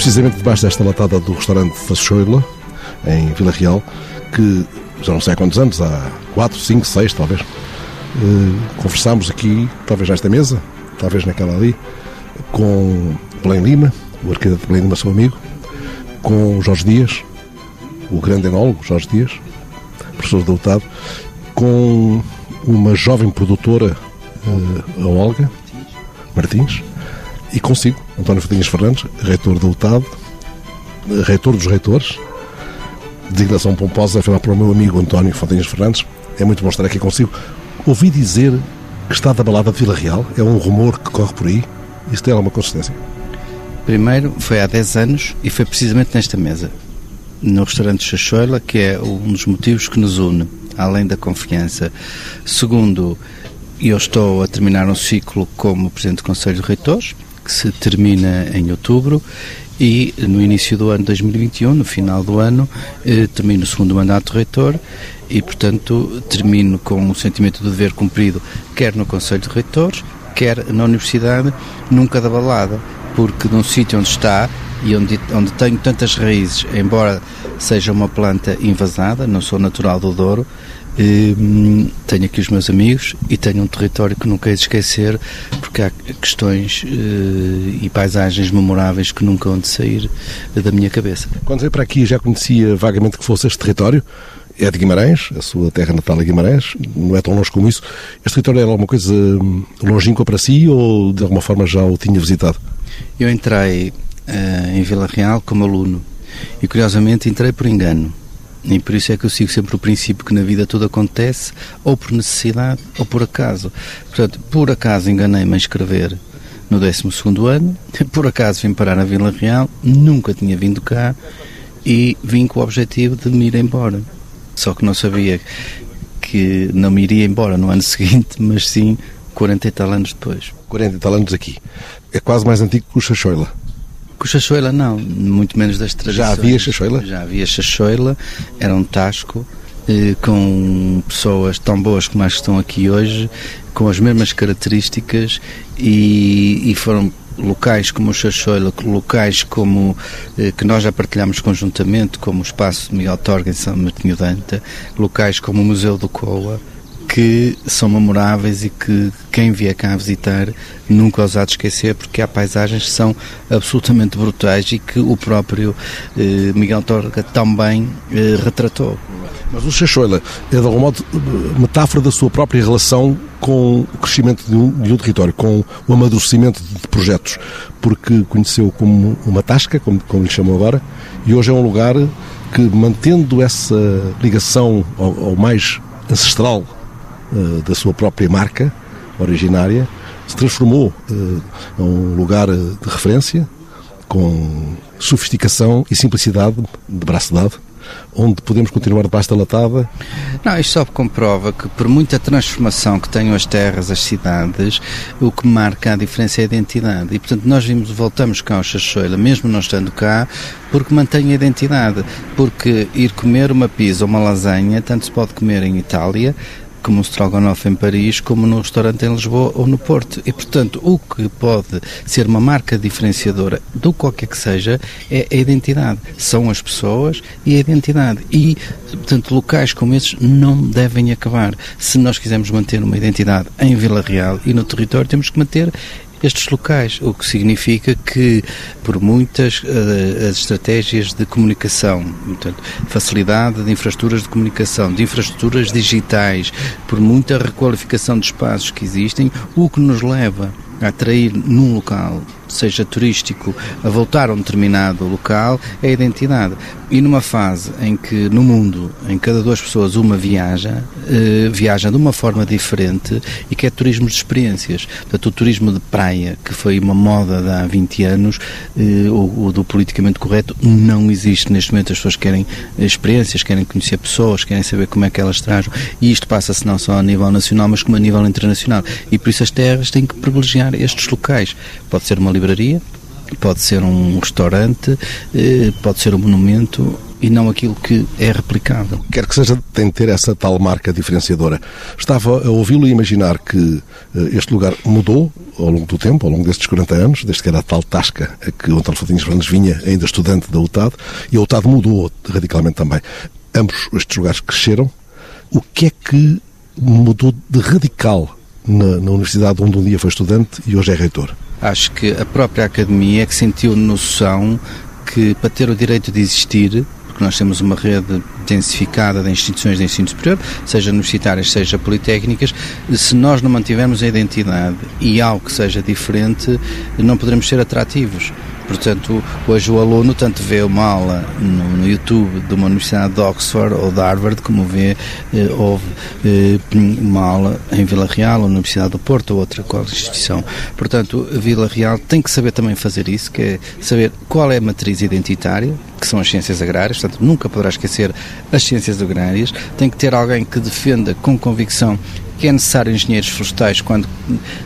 precisamente debaixo desta latada do restaurante Fachoila, em Vila Real, que já não sei há quantos anos, há 4, 5, 6 talvez, uh, conversámos aqui, talvez nesta mesa, talvez naquela ali, com Belém Lima, o arquiteto Belém Lima, seu amigo, com Jorge Dias, o grande enólogo Jorge Dias, professor de UTAD, com uma jovem produtora, uh, a Olga Martins, e consigo, António Fadinhas Fernandes, reitor da UTAD, reitor dos reitores, designação pomposa feita pelo meu amigo António Fontinhas Fernandes. É muito bom estar aqui consigo. Ouvi dizer que está da balada de Vila Real. É um rumor que corre por aí. Isso tem alguma consistência? Primeiro, foi há 10 anos e foi precisamente nesta mesa, no restaurante Chachoela, que é um dos motivos que nos une, além da confiança. Segundo, eu estou a terminar um ciclo como Presidente do Conselho de Reitores, que se termina em outubro, e no início do ano 2021, no final do ano, eh, termino o segundo mandato reitor e, portanto, termino com o sentimento de dever cumprido, quer no Conselho de Reitores, quer na Universidade, nunca da balada, porque num sítio onde está e onde, onde tenho tantas raízes, embora seja uma planta invasada, não sou natural do Douro, tenho aqui os meus amigos e tenho um território que nunca hei de esquecer porque há questões uh, e paisagens memoráveis que nunca hão de sair da minha cabeça. Quando veio para aqui já conhecia vagamente que fosse este território? É de Guimarães, a sua terra natal é Guimarães, não é tão longe como isso. Este território era alguma coisa hum, longínqua para si ou de alguma forma já o tinha visitado? Eu entrei uh, em Vila Real como aluno e curiosamente entrei por engano e por isso é que eu sigo sempre o princípio que na vida tudo acontece ou por necessidade ou por acaso. Portanto, por acaso enganei-me a escrever no 12 ano, por acaso vim parar na Vila Real, nunca tinha vindo cá e vim com o objetivo de me ir embora. Só que não sabia que não me iria embora no ano seguinte, mas sim 40 e tal anos depois. 40 e tal anos aqui. É quase mais antigo que o Chachoila. Com Chachoila não, muito menos das tradições. Já havia Chachoila? Já havia Chachoila, era um tasco eh, com pessoas tão boas como as que estão aqui hoje, com as mesmas características e, e foram locais como o Chachoila, locais como eh, que nós já partilhamos conjuntamente, como o Espaço Miguel Torga em São Martinho Danta, locais como o Museu do Coa, que são memoráveis e que quem vier cá visitar nunca os há de esquecer porque há paisagens que são absolutamente brutais e que o próprio eh, Miguel Torga também eh, retratou. Mas o Chachoila é de algum modo metáfora da sua própria relação com o crescimento de um, de um território, com o amadurecimento de projetos, porque conheceu como uma tasca, como, como lhe chamam agora, e hoje é um lugar que, mantendo essa ligação ao, ao mais ancestral uh, da sua própria marca originária, se transformou uh, num lugar de referência com sofisticação e simplicidade de braço dado onde podemos continuar debaixo da latada? Não, isto só comprova que por muita transformação que tenham as terras, as cidades, o que marca a diferença é a identidade. E portanto nós vimos, voltamos cá ao Chachoila, mesmo não estando cá, porque mantém a identidade. Porque ir comer uma pizza ou uma lasanha, tanto se pode comer em Itália, como um Strogonoff em Paris, como no restaurante em Lisboa ou no Porto. E, portanto, o que pode ser uma marca diferenciadora do qualquer que seja é a identidade. São as pessoas e a identidade. E, portanto, locais como esses não devem acabar. Se nós quisermos manter uma identidade em Vila Real e no território, temos que manter estes locais, o que significa que, por muitas uh, as estratégias de comunicação, portanto, facilidade de infraestruturas de comunicação, de infraestruturas digitais, por muita requalificação de espaços que existem, o que nos leva a atrair num local, seja turístico, a voltar a um determinado local, é a identidade. E numa fase em que no mundo, em cada duas pessoas uma viaja, eh, viaja de uma forma diferente e que é turismo de experiências. Portanto, o turismo de praia, que foi uma moda de há 20 anos, eh, o, o do politicamente correto, não existe neste momento. As pessoas querem experiências, querem conhecer pessoas, querem saber como é que elas trazem. E isto passa-se não só a nível nacional, mas como a nível internacional. E por isso as terras têm que privilegiar estes locais. Pode ser uma livraria, pode ser um restaurante, eh, pode ser um monumento e não aquilo que é replicável. Quer que seja, tem de ter essa tal marca diferenciadora. Estava a ouvi-lo imaginar que eh, este lugar mudou ao longo do tempo, ao longo destes 40 anos, desde que era a tal tasca a que o António Fontinhos Fernandes vinha, ainda estudante da UTAD, e a UTAD mudou radicalmente também. Ambos estes lugares cresceram. O que é que mudou de radical na, na universidade onde um dia foi estudante e hoje é reitor? Acho que a própria academia é que sentiu noção que para ter o direito de existir porque nós temos uma rede densificada de instituições de ensino superior, seja universitárias, seja politécnicas, se nós não mantivermos a identidade e algo que seja diferente, não poderemos ser atrativos. Portanto, hoje o aluno tanto vê uma aula no, no YouTube de uma universidade de Oxford ou de Harvard, como vê eh, houve eh, uma aula em Vila Real, ou na Universidade do Porto, ou outra qual instituição. Portanto, Vila Real tem que saber também fazer isso, que é saber qual é a matriz identitária, que são as ciências agrárias, portanto, nunca poderá esquecer as ciências agrárias, tem que ter alguém que defenda com convicção que é necessário engenheiros florestais quando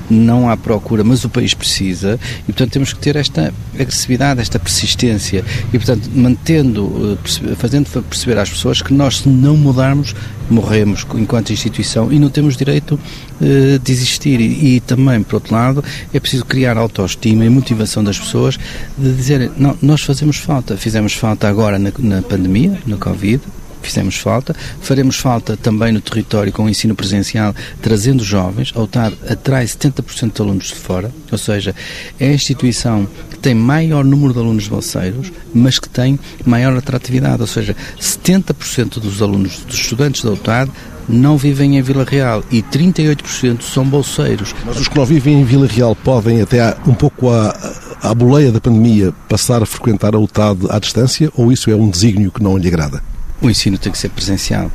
não há procura, mas o país precisa, e portanto temos que ter esta agressividade, esta persistência, e portanto mantendo, eh, fazendo perceber às pessoas que nós, se não mudarmos, morremos enquanto instituição e não temos direito uh, de existir. E, e, também, por outro lado, é preciso criar autoestima e motivação das pessoas de dizerem, não, nós fazemos falta, fizemos falta agora na, na pandemia, na Covid, fizemos falta. Faremos falta também no território com o ensino presencial, trazendo jovens. A UTAD atrai 70% de alunos de fora, ou seja, é a instituição que tem maior número de alunos bolseiros, mas que tem maior atratividade, ou seja, 70% dos alunos, dos estudantes da UTAD não vivem em Vila Real e 38% são bolseiros. Mas os que não vivem em Vila Real podem, até um pouco à, à boleia da pandemia, passar a frequentar a UTAD à distância ou isso é um desígnio que não lhe agrada? O ensino tem que ser presencial.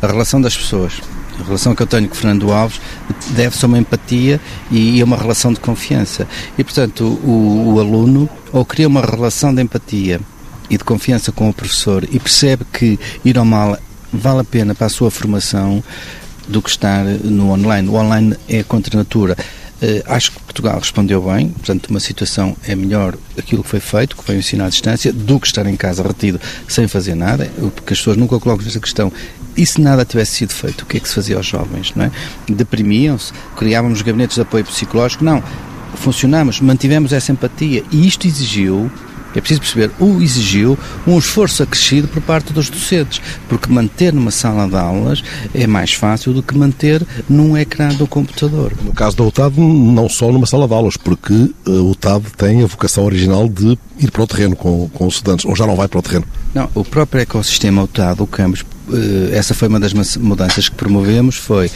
A relação das pessoas, a relação que eu tenho com Fernando Alves deve ser uma empatia e uma relação de confiança. E, portanto, o, o aluno ou cria uma relação de empatia e de confiança com o professor e percebe que ir ao mal vale a pena para a sua formação do que estar no online. O online é contra a natura. Uh, acho que Portugal respondeu bem, portanto, uma situação é melhor aquilo que foi feito, que foi ensinar à distância, do que estar em casa retido sem fazer nada, porque as pessoas nunca colocam esta questão. E se nada tivesse sido feito, o que é que se fazia aos jovens, não é? Deprimiam-se, criávamos gabinetes de apoio psicológico? Não. Funcionamos, mantivemos essa empatia e isto exigiu é preciso perceber, o exigiu um esforço acrescido por parte dos docentes, porque manter numa sala de aulas é mais fácil do que manter num ecrã do computador. No caso da UTAD, não só numa sala de aulas, porque a UTAD tem a vocação original de ir para o terreno com, com os estudantes, ou já não vai para o terreno? Não, o próprio ecossistema UTAD, o campus, eh, essa foi uma das mudanças que promovemos, foi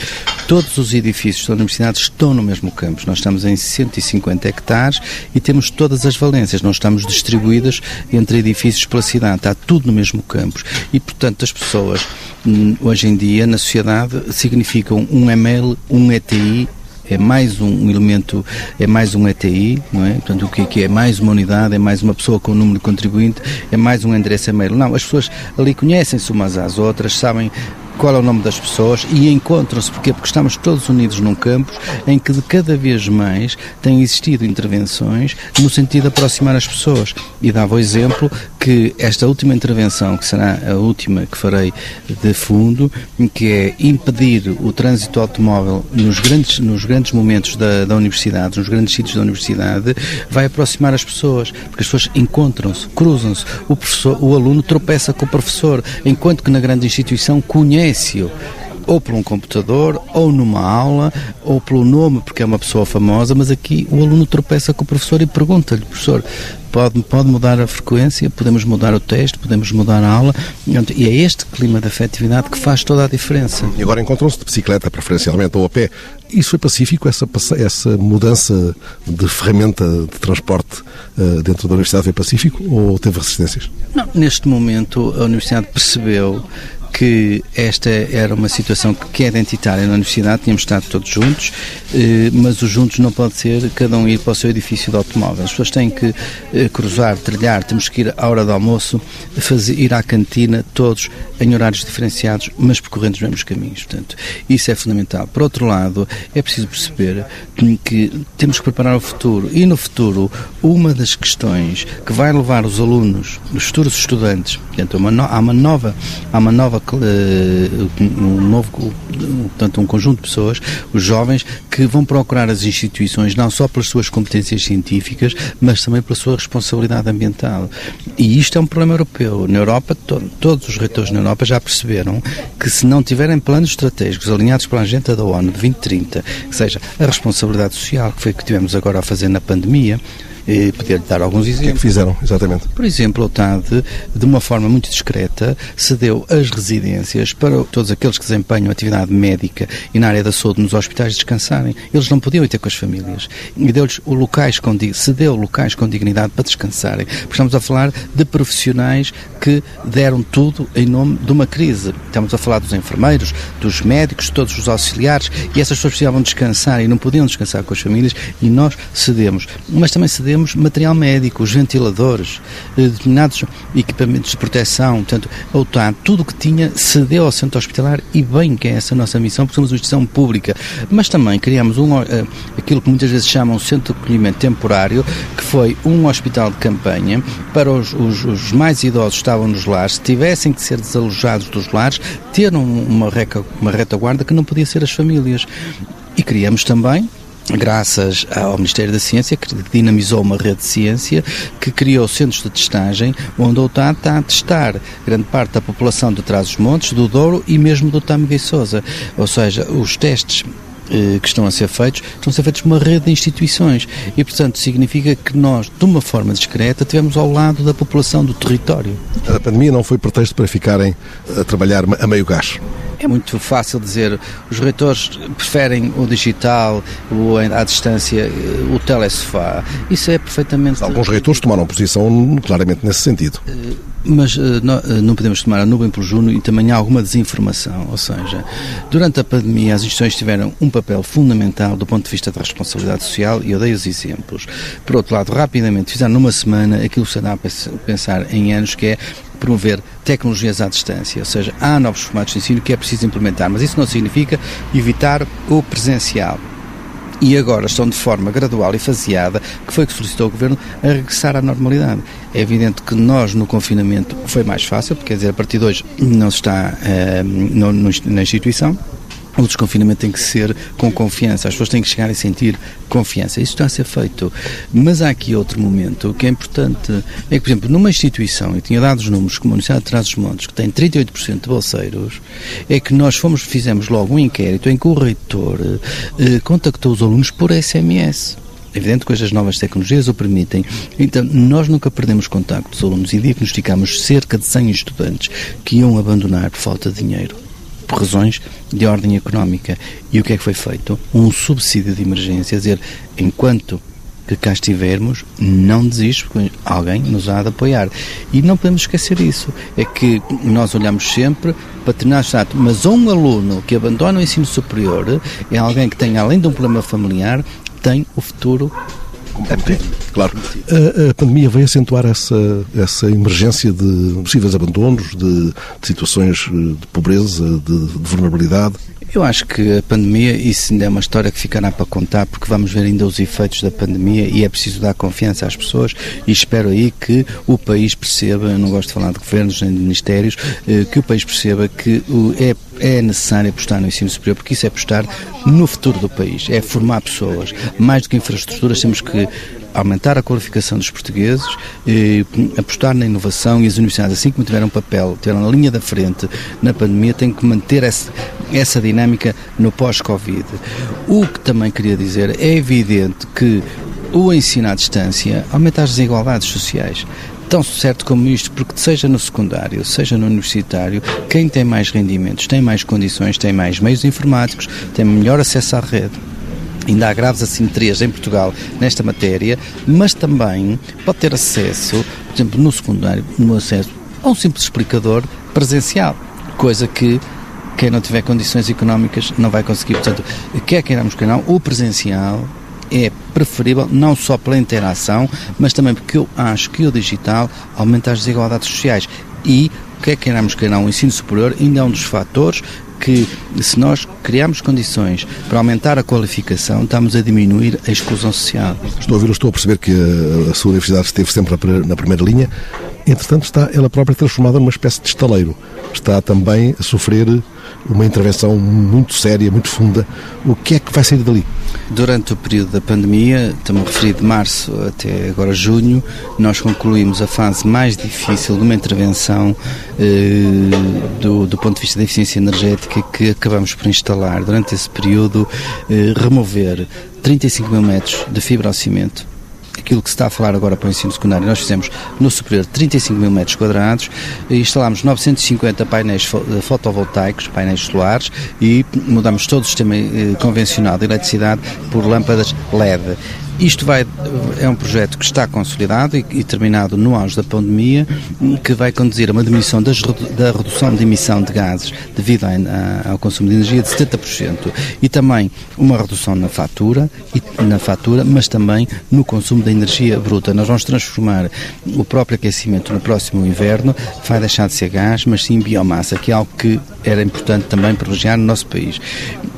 todos os edifícios da universidade estão no mesmo campus. Nós estamos em 150 hectares e temos todas as valências, não estamos distribuídas entre edifícios pela cidade, está tudo no mesmo campus. E, portanto, as pessoas, hum, hoje em dia, na sociedade, significam um e-mail, um ETI, é mais um elemento, é mais um ETI, não é? Portanto, o que é, é mais uma unidade, é mais uma pessoa com o número de contribuinte, é mais um endereço e-mail. Não, as pessoas ali conhecem-se umas às outras, sabem qual é o nome das pessoas e encontram-se, porque Porque estamos todos unidos num campus em que de cada vez mais têm existido intervenções no sentido de aproximar as pessoas. E dava o exemplo que esta última intervenção, que será a última que farei de fundo, que é impedir o trânsito automóvel nos grandes, nos grandes momentos da, da universidade, nos grandes sítios da universidade, vai aproximar as pessoas, porque as pessoas encontram-se, cruzam-se, o, professor, o aluno tropeça com o professor, enquanto que na grande instituição conhece silêncio ou por um computador, ou numa aula, ou pelo nome, porque é uma pessoa famosa, mas aqui o aluno tropeça com o professor e pergunta-lhe, professor, pode, pode mudar a frequência, podemos mudar o texto, podemos mudar a aula, e é este clima de afetividade que faz toda a diferença. E agora encontram-se de bicicleta, preferencialmente, ou a pé. Isso foi pacífico, essa, essa mudança de ferramenta de transporte uh, dentro da Universidade foi pacífico ou teve resistências? Não, neste momento a Universidade percebeu que esta era uma situação que é identitária na universidade, tínhamos estado todos juntos, eh, mas os juntos não pode ser cada um ir para o seu edifício de automóvel. As pessoas têm que eh, cruzar, trilhar, temos que ir à hora do almoço, fazer, ir à cantina, todos em horários diferenciados, mas percorrendo os mesmos caminhos. Portanto, isso é fundamental. Por outro lado, é preciso perceber que temos que preparar o futuro e no futuro uma das questões que vai levar os alunos, os futuros estudantes, portanto, há uma nova, há uma nova, um novo, portanto, um conjunto de pessoas, os jovens, que vão procurar as instituições não só pelas suas competências científicas, mas também pela sua responsabilidade ambiental. E isto é um problema europeu. Na Europa, to todos os reitores na Europa já perceberam que se não tiverem planos estratégicos alinhados pela agenda da ONU de 2030, que seja a responsabilidade social, que foi o que tivemos agora a fazer na pandemia, e poder dar alguns exemplos. O que é que fizeram, exatamente? Por exemplo, o TAD, de uma forma muito discreta, cedeu as residências para todos aqueles que desempenham atividade médica e na área da saúde nos hospitais descansarem. Eles não podiam ir ter com as famílias. E deu-lhes locais com, cedeu locais com dignidade para descansarem. Porque estamos a falar de profissionais que deram tudo em nome de uma crise. Estamos a falar dos enfermeiros, dos médicos, todos os auxiliares, e essas pessoas precisavam descansar e não podiam descansar com as famílias, e nós cedemos. Mas também cedemos temos material médico, os ventiladores, eh, determinados equipamentos de proteção, portanto, a OTAN, tudo o que tinha cedeu ao centro hospitalar e bem que é essa a nossa missão, porque somos uma instituição pública. Mas também criamos um, eh, aquilo que muitas vezes chamam centro de acolhimento temporário, que foi um hospital de campanha para os, os, os mais idosos que estavam nos lares, se tivessem que ser desalojados dos lares, ter uma, uma retaguarda que não podia ser as famílias. E criamos também graças ao Ministério da Ciência, que dinamizou uma rede de ciência, que criou centros de testagem, onde o OTAN está a testar grande parte da população de Trás-os-Montes, do Douro e mesmo do Tâmega e Sousa. Ou seja, os testes eh, que estão a ser feitos, estão a ser feitos por uma rede de instituições e, portanto, significa que nós, de uma forma discreta, tivemos ao lado da população do território. A pandemia não foi pretexto para ficarem a trabalhar a meio gás? É muito fácil dizer, os reitores preferem o digital, o à distância, eh, o telesofá. Isso é perfeitamente. Alguns reitores tomaram posição claramente nesse sentido. Eh, mas uh, não, não, podemos tomar a nuvem por Juno e também há alguma desinformação. Ou seja, durante a pandemia as instituições tiveram um papel fundamental do ponto de vista da responsabilidade social e eu dei os exemplos. Por outro lado, rapidamente fizeram numa semana aquilo que se dá a pensar em anos, que é promover tecnologias à distância, ou seja, há novos formatos de ensino que é preciso implementar, mas isso não significa evitar o presencial e agora estão de forma gradual e faseada, que foi que solicitou o Governo, a regressar à normalidade. É evidente que nós, no confinamento, foi mais fácil, porque, quer dizer, a partir de hoje não se está uh, no, no, na instituição, o desconfinamento tem que ser com confiança, as pessoas têm que chegar a sentir confiança. Isso está a ser feito. Mas há aqui outro momento que é importante. É que, por exemplo, numa instituição, e tinha dados números como a Universidade de Trás-os-Montes, que tem 38% de bolseiros, é que nós fomos, fizemos logo um inquérito em que o reitor eh, contactou os alunos por SMS. É evidente que as novas tecnologias o permitem. Então, nós nunca perdemos contato dos alunos e diagnosticamos cerca de 100 estudantes que iam abandonar por falta de dinheiro por razões de ordem económica. E o que é que foi feito? Um subsídio de emergência, a dizer, enquanto que cá estivermos, não desiste, porque alguém nos há de apoiar. E não podemos esquecer isso. É que nós olhamos sempre para determinado estado, mas um aluno que abandona o ensino superior é alguém que tem, além de um problema familiar, tem o futuro comprometido. Claro. A, a, pandemia veio acentuar essa, essa emergência de possíveis abandonos, de, de situações eh, de pobreza, de, de vulnerabilidade. Eu acho que a pandemia, isso ainda é uma história que ficará para contar, porque vamos ver ainda os efeitos da pandemia e é preciso dar confiança às pessoas e espero aí que o país perceba, eu não gosto de falar de governos nem de ministérios, eh, que o país perceba que é é necessário apostar no ensino superior, porque isso é apostar no futuro do país, é formar pessoas. Mais do que infraestruturas, temos que aumentar a qualificação dos portugueses, apostar na inovação e as universidades, assim como tiveram papel, tiveram na linha da frente na pandemia, têm que manter essa, essa dinâmica no pós-Covid. O que também queria dizer, é evidente que o ensino à distância aumenta as desigualdades sociais tão certo como isto, porque seja no secundário, seja no universitário, quem tem mais rendimentos, tem mais condições, tem mais meios informáticos, tem melhor acesso à rede. Ainda há graves assimetrias em Portugal nesta matéria, mas também pode ter acesso, por exemplo, no secundário, no acesso a um simples explicador presencial coisa que quem não tiver condições económicas não vai conseguir. Portanto, quer queiramos que não, o presencial é preferível não só pela interação, mas também porque eu acho que o digital aumenta as desigualdades sociais e quer queiramos que não, o ensino superior ainda é um dos fatores que, se nós criarmos condições para aumentar a qualificação, estamos a diminuir a exclusão social. Estou a ouvir, estou a perceber que a, a sua universidade esteve sempre na primeira linha. Entretanto, está ela própria transformada numa espécie de estaleiro. Está também a sofrer uma intervenção muito séria, muito funda. O que é que vai sair dali? Durante o período da pandemia, estamos a referir de março até agora junho, nós concluímos a fase mais difícil de uma intervenção eh, do, do, ponto de vista da eficiência energética que acabamos por instalar durante esse período, eh, remover 35 mil metros de fibra ao cimento, aquilo que se está a falar agora para o ensino secundário, nós fizemos no superior 35 mil metros quadrados, instalámos 950 painéis fotovoltaicos, painéis solares, e mudamos todo o sistema eh, convencional de eletricidade por lâmpadas LED. Isto vai, é um projeto que está consolidado e, e terminado no auge da pandemia, que vai conduzir a uma diminuição das, da redução de emissão de gases devido a, a, ao consumo de energia de 70% e também uma redução na fatura, e, na fatura, mas também no consumo da energia bruta. Nós vamos transformar o próprio aquecimento no próximo inverno, vai deixar de ser gás, mas sim biomassa, que é algo que era importante também privilegiar no nosso país.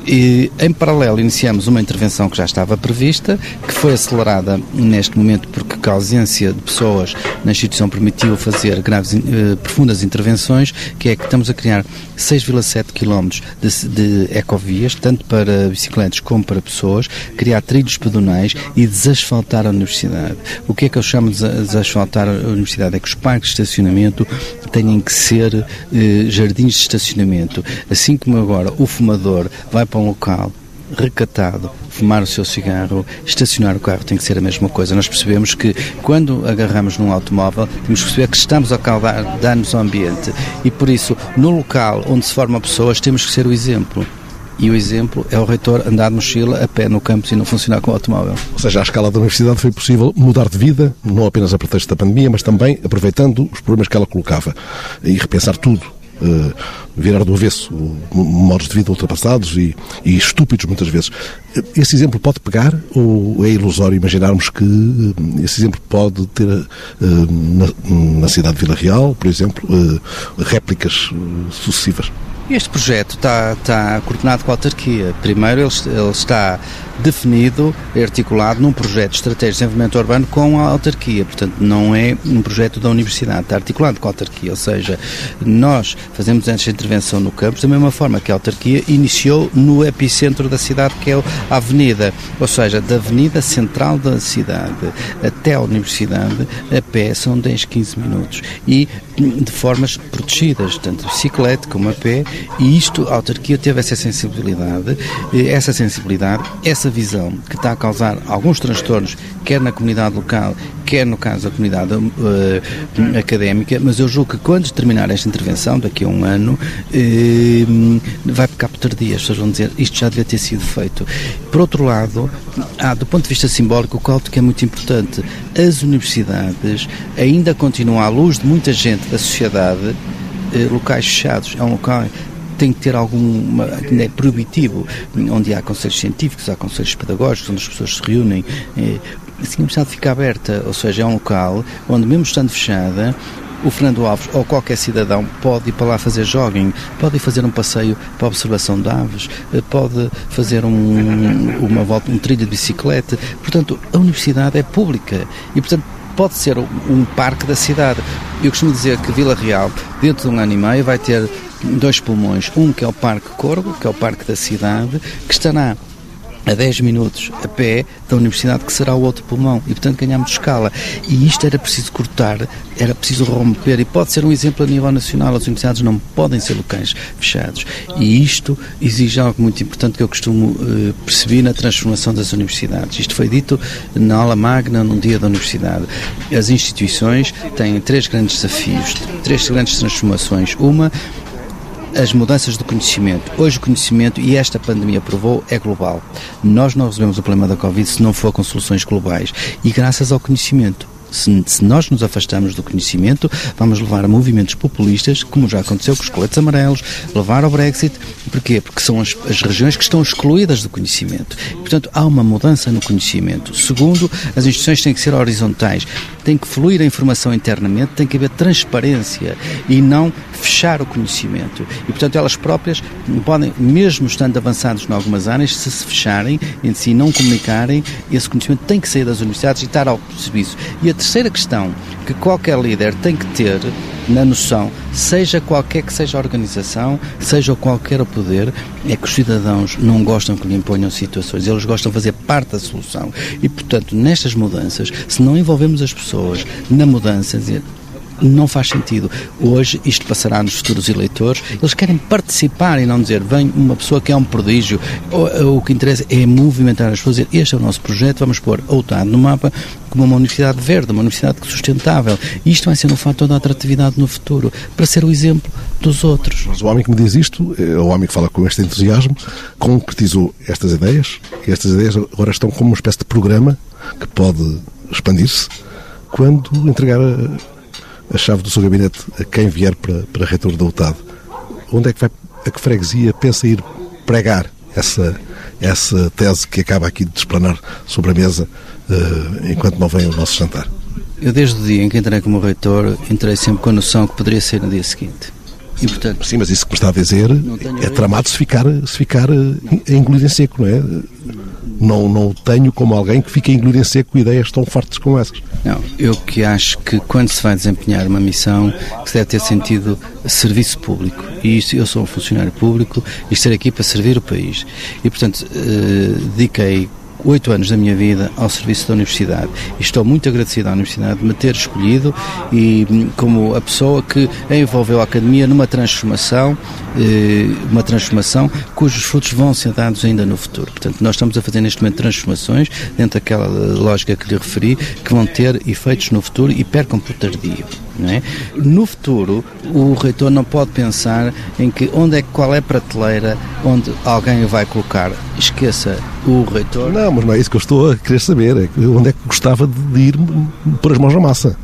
E, em paralelo, iniciamos uma intervenção que já estava prevista, que foi acelerada neste momento porque a ausência de pessoas na instituição permitiu fazer graves, eh, profundas intervenções, que é que estamos a criar 6,7 km de, de ecovias, tanto para bicicletas como para pessoas, criar trilhos pedonais e desasfaltar a universidade. O que é que eu chamo de desasfaltar a universidade? É que os parques de estacionamento têm que ser eh, jardins de estacionamento. Assim como agora o fumador vai para um local recatado, fumar o seu cigarro, estacionar o carro tem que ser a mesma coisa. Nós percebemos que quando agarramos num automóvel, temos que perceber que estamos a causar danos ao ambiente e por isso, no local onde se formam pessoas, temos que ser o exemplo. E o exemplo é o reitor andar de mochila a pé no campus e não funcionar com o automóvel. Ou seja, à escala da universidade foi possível mudar de vida, não apenas a pretexto da pandemia, mas também aproveitando os problemas que ela colocava e repensar tudo uh, virar do avesso modos de vida ultrapassados e, e, estúpidos muitas vezes. Esse exemplo pode pegar ou é ilusório imaginarmos que uh, esse exemplo pode ter uh, na, na, cidade de Vila Real, por exemplo, réplicas sucessivas? Este projeto está, está coordenado com a autarquia. Primeiro, ele, ele está definido, articulado num projeto de estratégia de desenvolvimento urbano com a autarquia. Portanto, não é um projeto da universidade, está articulado com a autarquia. Ou seja, nós fazemos esta intervenção no campus da mesma forma que a autarquia iniciou no epicentro da cidade, que é a avenida. Ou seja, da avenida central da cidade até a universidade, a pé são 10, 15 minutos. E de formas protegidas, tanto bicicleta como a pé, e isto, a autarquia teve essa sensibilidade, essa sensibilidade, essa visão que está a causar alguns transtornos, quer na comunidade local, quer no caso da comunidade uh, académica, mas eu julgo que quando terminar esta intervenção, daqui a um ano, uh, vai ficar por tardia. As pessoas vão dizer isto já devia ter sido feito. Por outro lado, há, do ponto de vista simbólico, o cálculo que é muito importante. As universidades ainda continuam à luz de muita gente da sociedade uh, locais fechados. É um local tem que ter algum. é proibitivo, onde há conselhos científicos, há conselhos pedagógicos, onde as pessoas se reúnem. A universidade fica aberta, ou seja, é um local onde, mesmo estando fechada, o Fernando Alves ou qualquer cidadão pode ir para lá fazer jogging, pode ir fazer um passeio para observação de aves, eh, pode fazer um, uma volta, um trilho de bicicleta. Portanto, a universidade é pública e, portanto, pode ser um parque da cidade. Eu costumo dizer que Vila Real, dentro de um ano e meio, vai ter dois pulmões. Um que é o Parque Corvo, que é o parque da cidade, que estará a 10 minutos a pé da universidade, que será o outro pulmão, e portanto ganhamos escala. E isto era preciso cortar, era preciso romper, e pode ser um exemplo a nível nacional. As universidades não podem ser locais fechados. E isto exige algo muito importante que eu costumo uh, perceber na transformação das universidades. Isto foi dito na aula magna, num dia da universidade. As instituições têm três grandes desafios, três grandes transformações. Uma as mudanças do conhecimento. Hoje o conhecimento, e esta pandemia provou, é global. Nós não resolvemos o problema da Covid se não for com soluções globais. E graças ao conhecimento. Se, se, nós nos afastamos do conhecimento, vamos levar a movimentos populistas, como já aconteceu com os coletes amarelos, levar ao Brexit. Porquê? Porque são as, as regiões que estão excluídas do conhecimento. Portanto, há uma mudança no conhecimento. Segundo, as instituições têm que ser horizontais, tem que fluir a informação internamente, tem que haver transparência e não fechar o conhecimento. E, portanto, elas próprias podem, mesmo estando avançados em algumas áreas, se se fecharem entre si não comunicarem, esse conhecimento tem que sair das universidades e estar ao serviço. E a terceira questão que qualquer líder tem que ter na noção, seja qualquer que seja a organização, seja qualquer o poder, é que os cidadãos não gostam que lhe imponham situações, eles gostam de fazer parte da solução. E, portanto, nestas mudanças, se não envolvemos as pessoas na mudança, dizer, não faz sentido. Hoje isto passará nos futuros eleitores. Eles querem participar e não dizer vem uma pessoa que é um prodígio. O, o que interessa é movimentar as pessoas. Este é o nosso projeto, vamos pôr Outado no mapa como uma universidade verde, uma universidade sustentável. E isto vai ser, no fato, toda a atratividade no futuro, para ser o exemplo dos outros. Mas o homem que me diz isto, é o homem que fala com este entusiasmo, concretizou estas ideias, e estas ideias agora estão como uma espécie de programa que pode expandir-se quando entregar a chave do seu gabinete a quem vier para, para reitor da UTAD, onde é que vai, a que freguesia pensa ir pregar essa, essa tese que acaba aqui de desplanar sobre a mesa uh, enquanto não vem o nosso jantar? Eu, desde o dia em que entrei como reitor, entrei sempre com a noção que poderia ser no dia seguinte. E, portanto, Sim, mas isso que me está a dizer é tramado se ficar, se ficar eh, engolido em seco, não é? Não, não tenho como alguém que fique engolido em seco ideias tão fortes como essas. Não, eu que acho que quando se vai desempenhar uma missão, se deve ter sentido serviço público. E isso, eu sou um funcionário público e estou aqui para servir o país. E, portanto, eh, dediquei oito anos da minha vida ao serviço da Universidade e estou muito agradecido à Universidade de me ter escolhido e hum, como a pessoa que envolveu a Academia numa transformação, eh, uma transformação cujos frutos vão ser dados ainda no futuro. Portanto, nós estamos a fazer neste momento transformações dentro daquela lógica que lhe referi, que vão ter efeitos no futuro e percam por tardio. É? No futuro, o reitor não pode pensar em que onde é qual é a prateleira onde alguém vai colocar. Esqueça o reitor. Não, mas não é isso que eu estou a querer saber. É onde é que gostava de ir pôr as mãos na massa.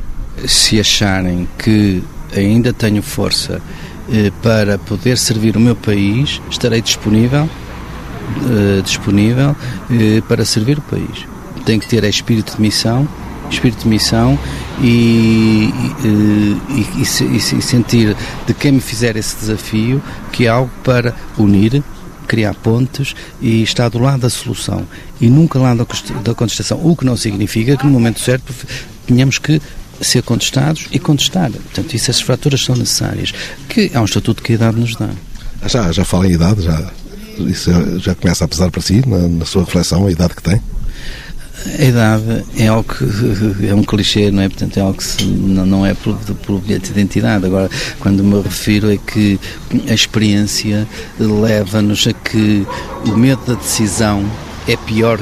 Se acharem que ainda tenho força eh, para poder servir o meu país, estarei disponível, eh, disponível eh, para servir o país. Tem que ter espírito de missão espírito de missão e, e, e, sentir de quem me fizer esse desafio que é algo para unir, criar pontes e estar do lado da solução e nunca lá da contestação, o que não significa que no momento certo tenhamos que ser contestados e contestar. Portanto, isso, essas fraturas são necessárias, que é um estatuto que a idade nos dá. Já, já fala em idade, já, isso já começa a pesar para si, na, na sua reflexão, a idade que tem? A idade é algo que é um clichê, não é? Portanto, é algo que se, não, não é por, por bilhete de identidade. Agora, quando me refiro é que a experiência leva-nos a que o medo da decisão é pior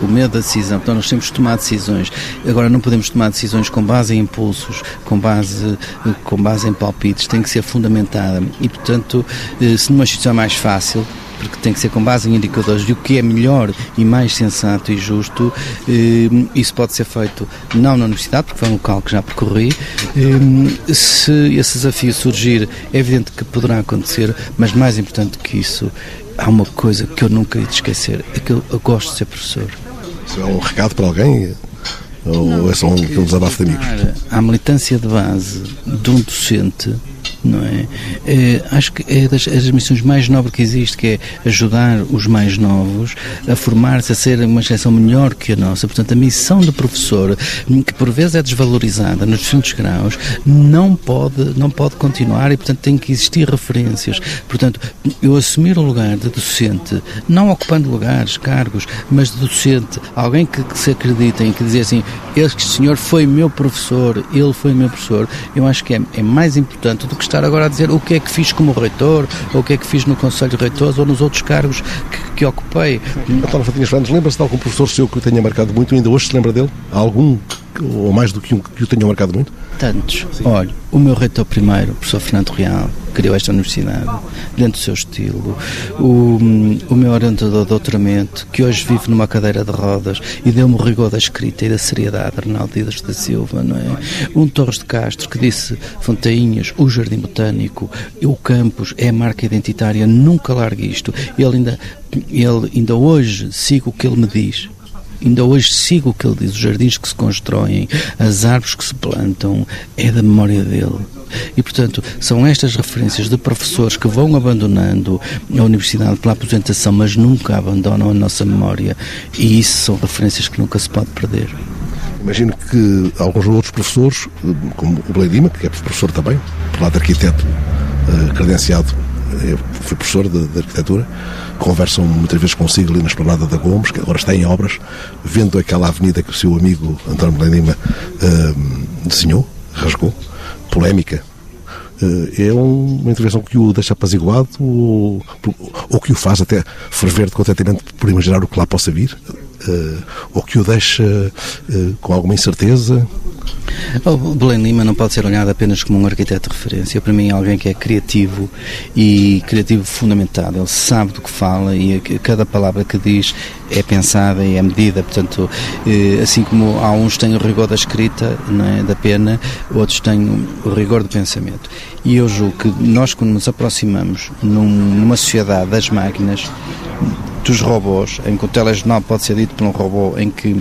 o medo da decisão. Então nós temos que tomar decisões. Agora não podemos tomar decisões com base em impulsos, com base, com base em palpites, tem que ser fundamentada. E portanto, eh, se numa instituição é mais fácil, porque tem que ser com base em indicadores de o que é melhor e mais sensato e justo. Eh, isso pode ser feito não na universidade, porque foi um local que já percorri. Eh, se esse desafio surgir, é evidente que poderá acontecer, mas mais importante que isso, há uma coisa que eu nunca ia esquecer, é que eu, eu gosto de ser professor. Isso é um recado para alguém? Ou não, é só um, um desabafo de amigos? A militância de base de um docente não é? é acho que é das, é das missões mais nobres que existe, que é ajudar os mais novos a formar-se, a ser uma geração melhor que a nossa. Portanto, a missão do professor, que por vezes é desvalorizada nos distintos graus, não pode, não pode continuar e, portanto, tem que existir referências. Portanto, eu assumir o lugar de docente, não ocupando lugares, cargos, mas de docente, alguém que, que se acredita em que dizer assim, este senhor foi meu professor, ele foi meu professor, eu acho que é, é mais importante do que estar agora a dizer o que é que fiz como reitor, ou o que é que fiz no Conselho de Reitores ou nos outros cargos que, que ocupei. António Fatinhas Fernandes, lembra-se de algum professor seu que o tenha marcado muito? Ainda hoje se lembra dele? Há algum ou mais do que um que o tenha marcado muito? Tantos. Sim. Olha, o meu reitor primeiro, o professor Fernando Real, criou esta universidade, dentro do seu estilo. O, o meu orientador de doutoramento, que hoje vive numa cadeira de rodas e deu-me o rigor da escrita e da seriedade, Arnaldo Dias da Silva, não é? Um Torres de Castro que disse Fontainhas, o Jardim Botânico, o campus é a marca identitária, nunca largue isto. Ele ainda, ele ainda hoje sigo o que ele me diz Ainda hoje sigo o que ele diz: os jardins que se constroem, as árvores que se plantam, é da memória dele. E, portanto, são estas referências de professores que vão abandonando a universidade pela aposentação, mas nunca abandonam a nossa memória. E isso são referências que nunca se pode perder. Imagino que alguns outros professores, como o Blay Lima, que é professor também, por lado arquiteto eh, credenciado, eu fui professor de, de, arquitetura, conversam muitas vezes consigo ali na esplanada da Gomes, que agora está em obras, vendo aquela avenida que o seu amigo António Belém Lima uh, desenhou, rasgou, polémica. Uh, é uma intervenção que o deixa apaziguado ou, ou que o faz até ferver contentamento por imaginar o que lá possa vir, uh, ou que o deixa com alguma incerteza. O Belém Lima não pode ser olhado apenas como um arquiteto de referência. Para mim, é alguém que é criativo e criativo fundamentado. Ele sabe do que fala e cada palavra que diz é pensada e é medida. Portanto, eh, assim como há uns têm o rigor da escrita, é, da pena, outros têm o rigor do pensamento. E eu julgo que nós, quando nos aproximamos numa sociedade das máquinas, dos robôs, em que o telejornal pode ser dito por um robô, em que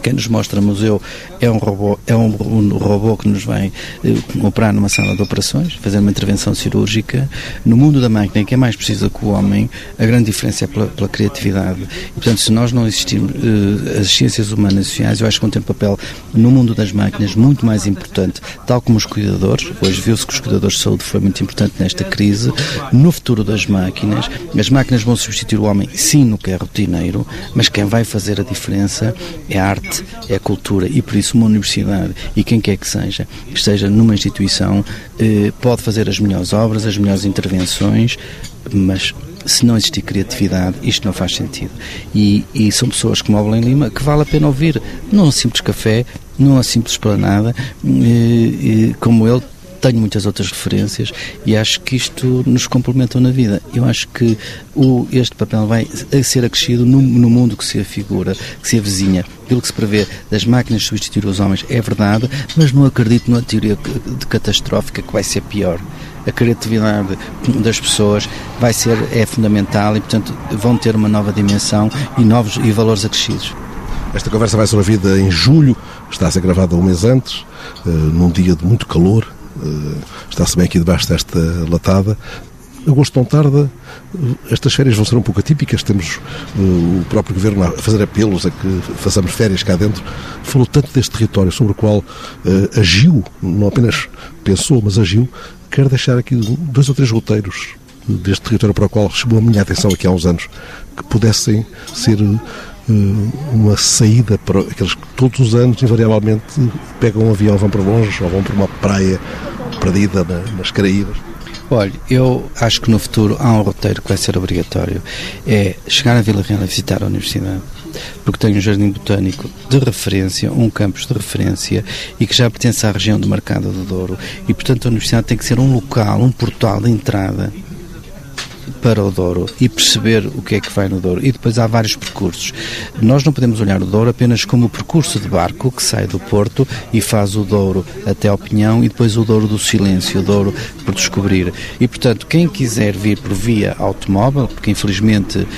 quem nos mostra museu é um robô, é um, um robô que nos vai eh, operar numa sala de operações, fazer uma intervenção cirúrgica. No mundo da máquina, que é mais precisa que o homem, a grande diferença é pela, pela criatividade. E, portanto, se nós não existirmos, eh, as ciências humanas e sociais, eu acho que vão ter um papel no mundo das máquinas muito mais importante, tal como os cuidadores. Hoje viu-se que os cuidadores de saúde foi muito importante nesta crise. No futuro das máquinas, as máquinas vão substituir o homem, sim, no que é rotineiro, mas quem vai fazer a diferença é a arte, é a cultura e, por isso, uma universidade e quem quer que seja, que esteja numa instituição, eh, pode fazer as melhores obras, as melhores intervenções, mas se não existir criatividade, isto não faz sentido. E, e são pessoas como o Belém Lima que vale a pena ouvir, não a simples café, não a simples esplanada, eh, como ele tenho muitas outras referências e acho que isto nos complementa na vida. Eu acho que o, este papel vai ser acrescido no, no mundo que se afigura, que se avizinha. Aquilo que se prevê das máquinas substituir os homens é verdade, mas não acredito numa teoria de catastrófica que vai ser pior a criatividade das pessoas vai ser é fundamental e portanto vão ter uma nova dimensão e novos e valores acrescidos. Esta conversa vai ser ouvida em julho, está a ser gravada um mês antes, uh, num dia de muito calor, está-se bem aqui debaixo desta latada. Agosto não tarda, estas férias vão ser um pouco atípicas. Temos uh, o próprio governo a fazer apelos a que façamos férias cá dentro. Falou tanto deste território sobre o qual uh, agiu, não apenas pensou, mas agiu. Quero deixar aqui dois ou três roteiros deste território para o qual chamou a minha atenção aqui há uns anos, que pudessem ser uh, uma saída para aqueles que todos os anos, invariavelmente, pegam um avião, vão para longe ou vão para uma praia perdida nas Caraíbas. Olha, eu acho que no futuro há um roteiro que vai ser obrigatório. É chegar a Vila Real e visitar a Universidade porque tem um jardim botânico de referência, um campus de referência e que já pertence à região do Mercado do Douro. E, portanto, a Universidade tem que ser um local, um portal de entrada para o Douro e perceber o que é que vai no Douro. E depois há vários percursos. Nós não podemos olhar o Douro apenas como o percurso de barco que sai do Porto e faz o Douro até ao Pinhão e depois o Douro do Silêncio, o Douro por descobrir. E, portanto, quem quiser vir por via automóvel, porque infelizmente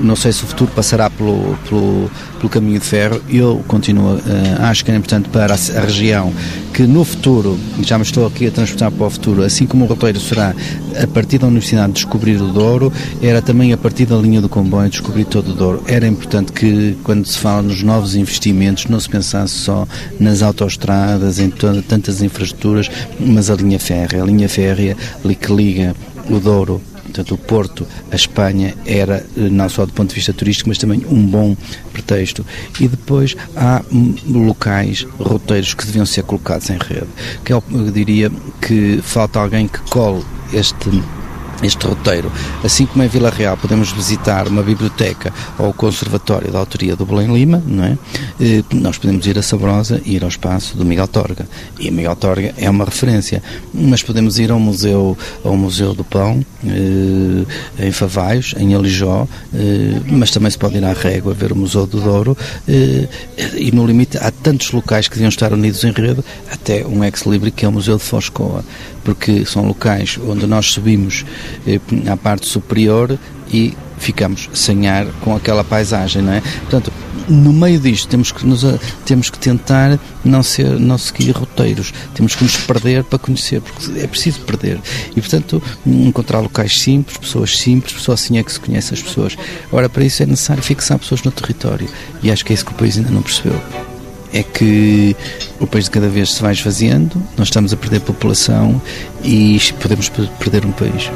não sei se o futuro passará pelo, pelo, pelo caminho de ferro, eu continuo, acho que é importante para a, região que no futuro, já me estou aqui a transportar para o futuro, assim como o roteiro será a partir da Universidade descobrir o Douro, era também a partir da linha do comboio descobrir todo o Douro. Era importante que, quando se fala nos novos investimentos, não se pensasse só nas autoestradas, em tantas infraestruturas, mas a linha férrea. A linha férrea que liga o Douro portanto o Porto, a Espanha, era eh, não só do ponto de vista turístico, mas também um bom pretexto. E depois há hum, locais, roteiros que deviam ser colocados em rede. Que é eu diria que falta alguém que cole este este roteiro. Assim como em Vila Real podemos visitar uma biblioteca ou o conservatório da autoria do Belém Lima, não é? Eh, nós podemos ir a Sabrosa e ir ao espaço do Miguel Torga. E Miguel Torga é uma referência, mas podemos ir ao museu, ao museu do Pão, eh, em Favaios, em Alijó, eh, mas também se pode ir à Régua ver o Museu do Douro e no limite há tantos locais que deviam estar unidos em rede, até um ex-libris que é o Museu de Foscoa porque são locais onde nós subimos eh, à parte superior e ficamos sem ar com aquela paisagem, não é? Portanto, no meio disto temos que nos temos que tentar não ser não seguir roteiros. Temos que nos perder para conhecer porque é preciso perder. E portanto encontrar locais simples pessoas simples só assim é que se conhece as pessoas. Agora, para isso é necessário fixar pessoas no território. E acho que é isso que o país ainda não percebeu é que o país de cada vez se vai esvaziando, nós estamos a perder população e podemos perder um país.